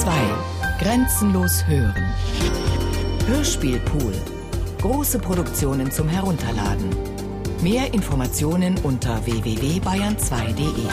2. Grenzenlos hören. Hörspielpool. Große Produktionen zum Herunterladen. Mehr Informationen unter www.bayern2.de.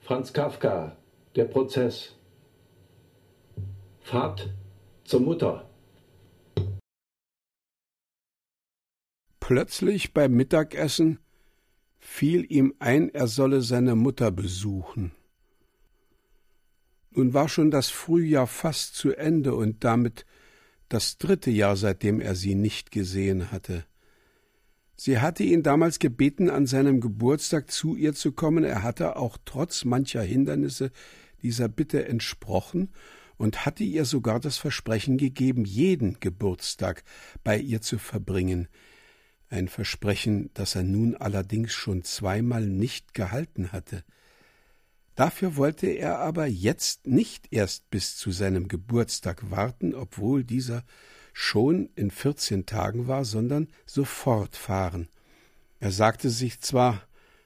Franz Kafka, der Prozess. Fahrt zur Mutter. Plötzlich beim Mittagessen fiel ihm ein, er solle seine Mutter besuchen. Nun war schon das Frühjahr fast zu Ende und damit das dritte Jahr, seitdem er sie nicht gesehen hatte. Sie hatte ihn damals gebeten, an seinem Geburtstag zu ihr zu kommen. Er hatte auch trotz mancher Hindernisse dieser Bitte entsprochen und hatte ihr sogar das Versprechen gegeben, jeden Geburtstag bei ihr zu verbringen. Ein Versprechen, das er nun allerdings schon zweimal nicht gehalten hatte. Dafür wollte er aber jetzt nicht erst bis zu seinem Geburtstag warten, obwohl dieser schon in vierzehn Tagen war, sondern sofort fahren. Er sagte sich zwar,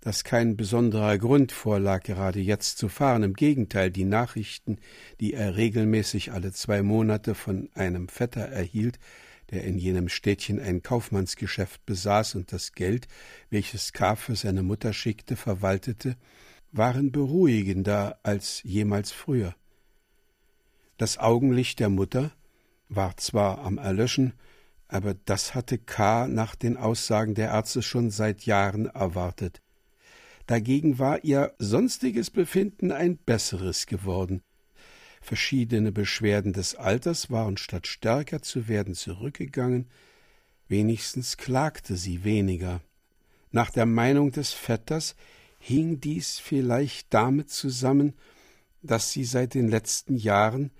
dass kein besonderer Grund vorlag, gerade jetzt zu fahren. Im Gegenteil, die Nachrichten, die er regelmäßig alle zwei Monate von einem Vetter erhielt, der in jenem Städtchen ein Kaufmannsgeschäft besaß und das Geld, welches K. für seine Mutter schickte, verwaltete, waren beruhigender als jemals früher. Das Augenlicht der Mutter, war zwar am Erlöschen, aber das hatte K. nach den Aussagen der Ärzte schon seit Jahren erwartet. Dagegen war ihr sonstiges Befinden ein besseres geworden. Verschiedene Beschwerden des Alters waren statt stärker zu werden zurückgegangen, wenigstens klagte sie weniger. Nach der Meinung des Vetters hing dies vielleicht damit zusammen, dass sie seit den letzten Jahren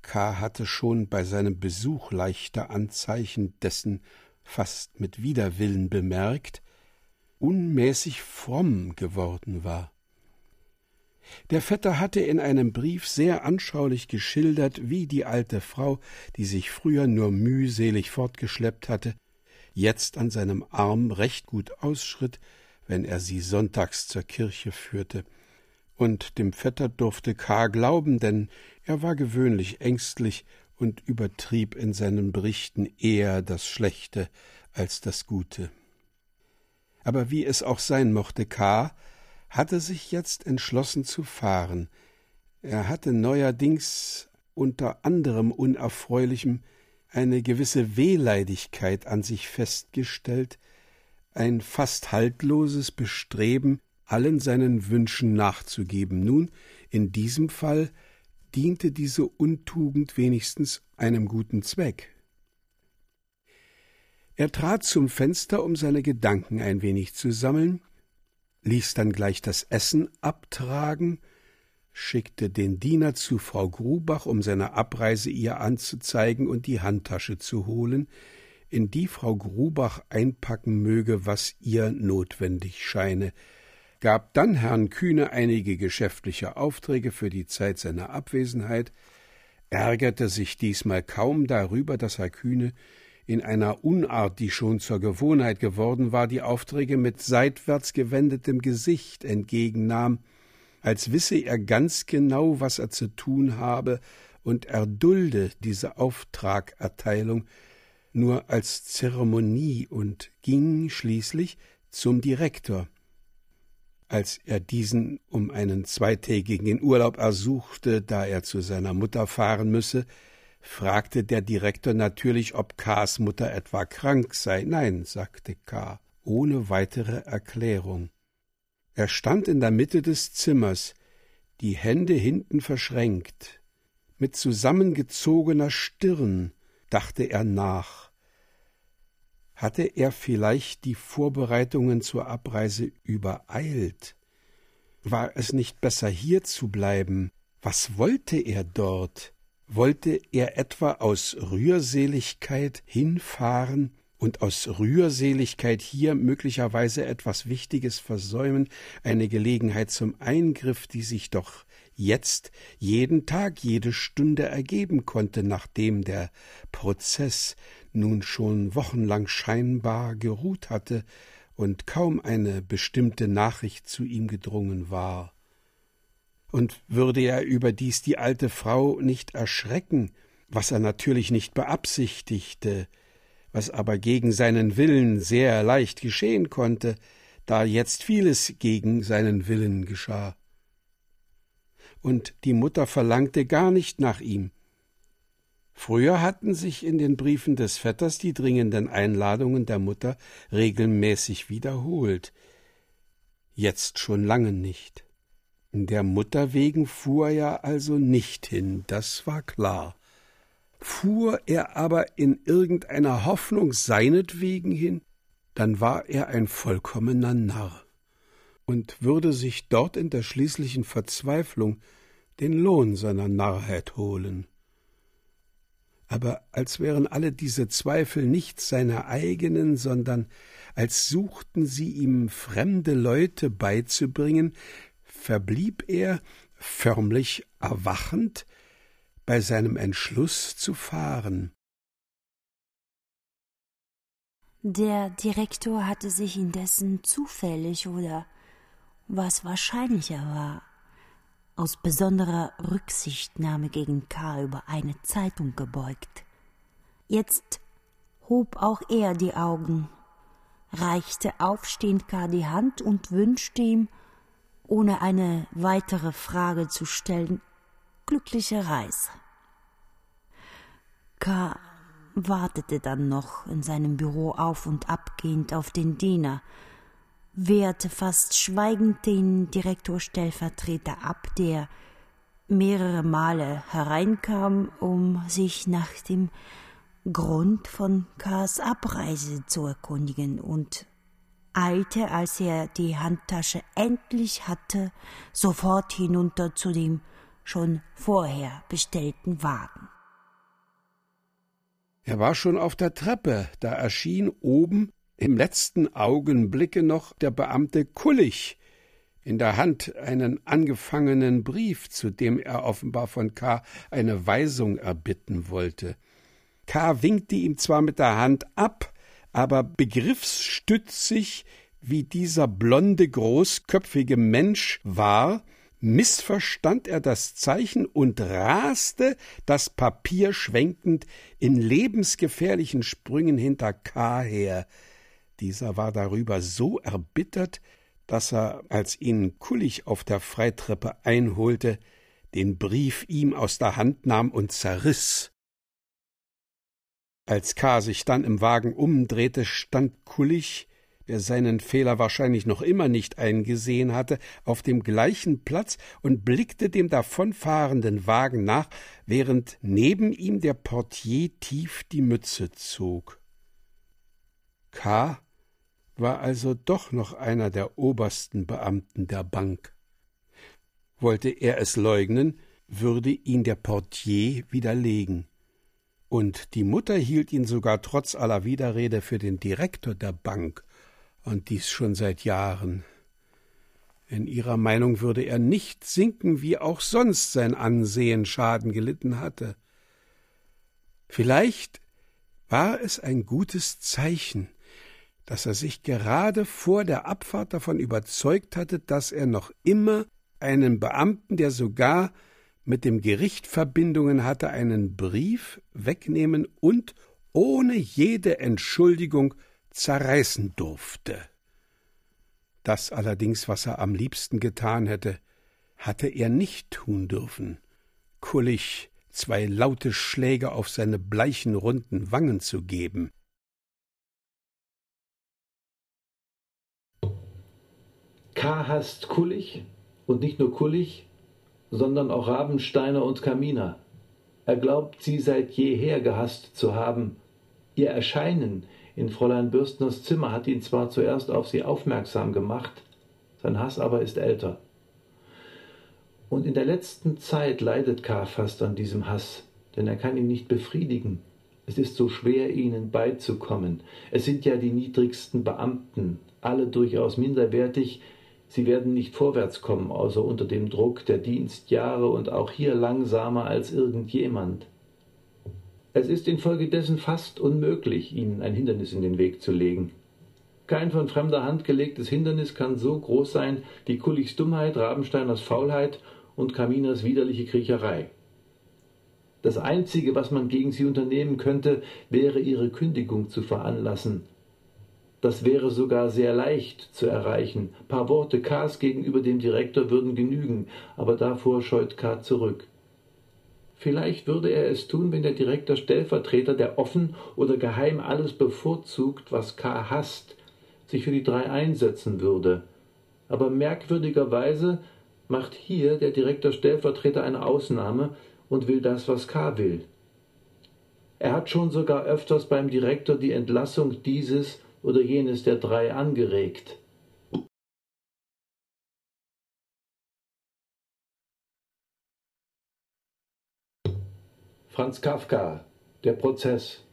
K. hatte schon bei seinem Besuch leichte Anzeichen dessen fast mit Widerwillen bemerkt, unmäßig fromm geworden war. Der Vetter hatte in einem Brief sehr anschaulich geschildert, wie die alte Frau, die sich früher nur mühselig fortgeschleppt hatte, jetzt an seinem Arm recht gut ausschritt, wenn er sie sonntags zur Kirche führte, und dem Vetter durfte K. glauben, denn er war gewöhnlich ängstlich und übertrieb in seinen Berichten eher das Schlechte als das Gute. Aber wie es auch sein mochte, K. hatte sich jetzt entschlossen zu fahren. Er hatte neuerdings unter anderem Unerfreulichem eine gewisse Wehleidigkeit an sich festgestellt, ein fast haltloses Bestreben, allen seinen Wünschen nachzugeben. Nun, in diesem Fall diente diese Untugend wenigstens einem guten Zweck. Er trat zum Fenster, um seine Gedanken ein wenig zu sammeln, ließ dann gleich das Essen abtragen, schickte den Diener zu Frau Grubach, um seine Abreise ihr anzuzeigen und die Handtasche zu holen, in die Frau Grubach einpacken möge, was ihr notwendig scheine, gab dann Herrn Kühne einige geschäftliche Aufträge für die Zeit seiner Abwesenheit, ärgerte sich diesmal kaum darüber, dass Herr Kühne in einer Unart, die schon zur Gewohnheit geworden war, die Aufträge mit seitwärts gewendetem Gesicht entgegennahm, als wisse er ganz genau, was er zu tun habe, und erdulde diese Auftragerteilung nur als Zeremonie und ging schließlich zum Direktor, als er diesen um einen zweitägigen Urlaub ersuchte, da er zu seiner Mutter fahren müsse, fragte der Direktor natürlich, ob K.s Mutter etwa krank sei. Nein, sagte K., ohne weitere Erklärung. Er stand in der Mitte des Zimmers, die Hände hinten verschränkt. Mit zusammengezogener Stirn dachte er nach. Hatte er vielleicht die Vorbereitungen zur Abreise übereilt? War es nicht besser hier zu bleiben? Was wollte er dort? Wollte er etwa aus Rührseligkeit hinfahren und aus Rührseligkeit hier möglicherweise etwas Wichtiges versäumen, eine Gelegenheit zum Eingriff, die sich doch jetzt jeden Tag, jede Stunde ergeben konnte, nachdem der Prozess nun schon wochenlang scheinbar geruht hatte und kaum eine bestimmte Nachricht zu ihm gedrungen war. Und würde er überdies die alte Frau nicht erschrecken, was er natürlich nicht beabsichtigte, was aber gegen seinen Willen sehr leicht geschehen konnte, da jetzt vieles gegen seinen Willen geschah. Und die Mutter verlangte gar nicht nach ihm. Früher hatten sich in den Briefen des Vetters die dringenden Einladungen der Mutter regelmäßig wiederholt, jetzt schon lange nicht. Der Mutter wegen fuhr er also nicht hin, das war klar. Fuhr er aber in irgendeiner Hoffnung seinetwegen hin, dann war er ein vollkommener Narr und würde sich dort in der schließlichen Verzweiflung den Lohn seiner Narrheit holen. Aber als wären alle diese Zweifel nicht seine eigenen, sondern als suchten sie ihm fremde Leute beizubringen, verblieb er, förmlich erwachend, bei seinem Entschluss zu fahren. Der Direktor hatte sich indessen zufällig oder was wahrscheinlicher war, aus besonderer Rücksichtnahme gegen K. über eine Zeitung gebeugt. Jetzt hob auch er die Augen, reichte aufstehend K. die Hand und wünschte ihm, ohne eine weitere Frage zu stellen, glückliche Reise. K. wartete dann noch in seinem Büro auf und abgehend auf den Diener, wehrte fast schweigend den Direktorstellvertreter ab, der mehrere Male hereinkam, um sich nach dem Grund von Kars Abreise zu erkundigen und eilte, als er die Handtasche endlich hatte, sofort hinunter zu dem schon vorher bestellten Wagen. Er war schon auf der Treppe, da erschien oben im letzten Augenblicke noch der Beamte Kullig, in der Hand einen angefangenen Brief, zu dem er offenbar von K. eine Weisung erbitten wollte. K. winkte ihm zwar mit der Hand ab, aber begriffsstützig, wie dieser blonde, großköpfige Mensch war, missverstand er das Zeichen und raste, das Papier schwenkend, in lebensgefährlichen Sprüngen hinter K. her. Dieser war darüber so erbittert, dass er, als ihn Kullig auf der Freitreppe einholte, den Brief ihm aus der Hand nahm und zerriss. Als K. sich dann im Wagen umdrehte, stand Kullig, der seinen Fehler wahrscheinlich noch immer nicht eingesehen hatte, auf dem gleichen Platz und blickte dem davonfahrenden Wagen nach, während neben ihm der Portier tief die Mütze zog. K. war also doch noch einer der obersten Beamten der Bank. Wollte er es leugnen, würde ihn der Portier widerlegen. Und die Mutter hielt ihn sogar trotz aller Widerrede für den Direktor der Bank, und dies schon seit Jahren. In ihrer Meinung würde er nicht sinken, wie auch sonst sein Ansehen Schaden gelitten hatte. Vielleicht war es ein gutes Zeichen, dass er sich gerade vor der Abfahrt davon überzeugt hatte, dass er noch immer einen Beamten, der sogar mit dem Gericht Verbindungen hatte, einen Brief wegnehmen und ohne jede Entschuldigung zerreißen durfte. Das allerdings, was er am liebsten getan hätte, hatte er nicht tun dürfen. Kullig zwei laute Schläge auf seine bleichen runden Wangen zu geben. K. hasst Kullig und nicht nur Kullig, sondern auch Rabensteiner und Kaminer. Er glaubt, sie seit jeher gehasst zu haben. Ihr Erscheinen, in Fräulein Bürstners Zimmer hat ihn zwar zuerst auf sie aufmerksam gemacht, sein Hass aber ist älter. Und in der letzten Zeit leidet K. fast an diesem Hass, denn er kann ihn nicht befriedigen. Es ist so schwer, ihnen beizukommen. Es sind ja die niedrigsten Beamten, alle durchaus minderwertig. Sie werden nicht vorwärts kommen, außer unter dem Druck der Dienstjahre und auch hier langsamer als irgendjemand. Es ist infolgedessen fast unmöglich, ihnen ein Hindernis in den Weg zu legen. Kein von fremder Hand gelegtes Hindernis kann so groß sein wie Kullichs Dummheit, Rabensteiners Faulheit und Kaminers widerliche Kriecherei. Das Einzige, was man gegen sie unternehmen könnte, wäre ihre Kündigung zu veranlassen. Das wäre sogar sehr leicht zu erreichen. Paar Worte Ks gegenüber dem Direktor würden genügen, aber davor scheut K zurück. Vielleicht würde er es tun, wenn der Direktor Stellvertreter, der offen oder geheim alles bevorzugt, was K hasst, sich für die drei einsetzen würde. Aber merkwürdigerweise macht hier der Direktor Stellvertreter eine Ausnahme und will das, was K will. Er hat schon sogar öfters beim Direktor die Entlassung dieses oder jenes der drei angeregt. Franz Kafka, der Prozess.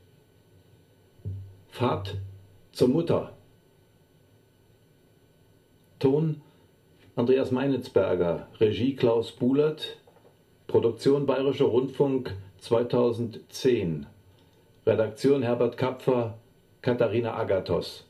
Fahrt zur Mutter. Ton Andreas Meinitzberger, Regie Klaus Buhlert, Produktion Bayerischer Rundfunk 2010. Redaktion Herbert Kapfer, Katharina Agathos.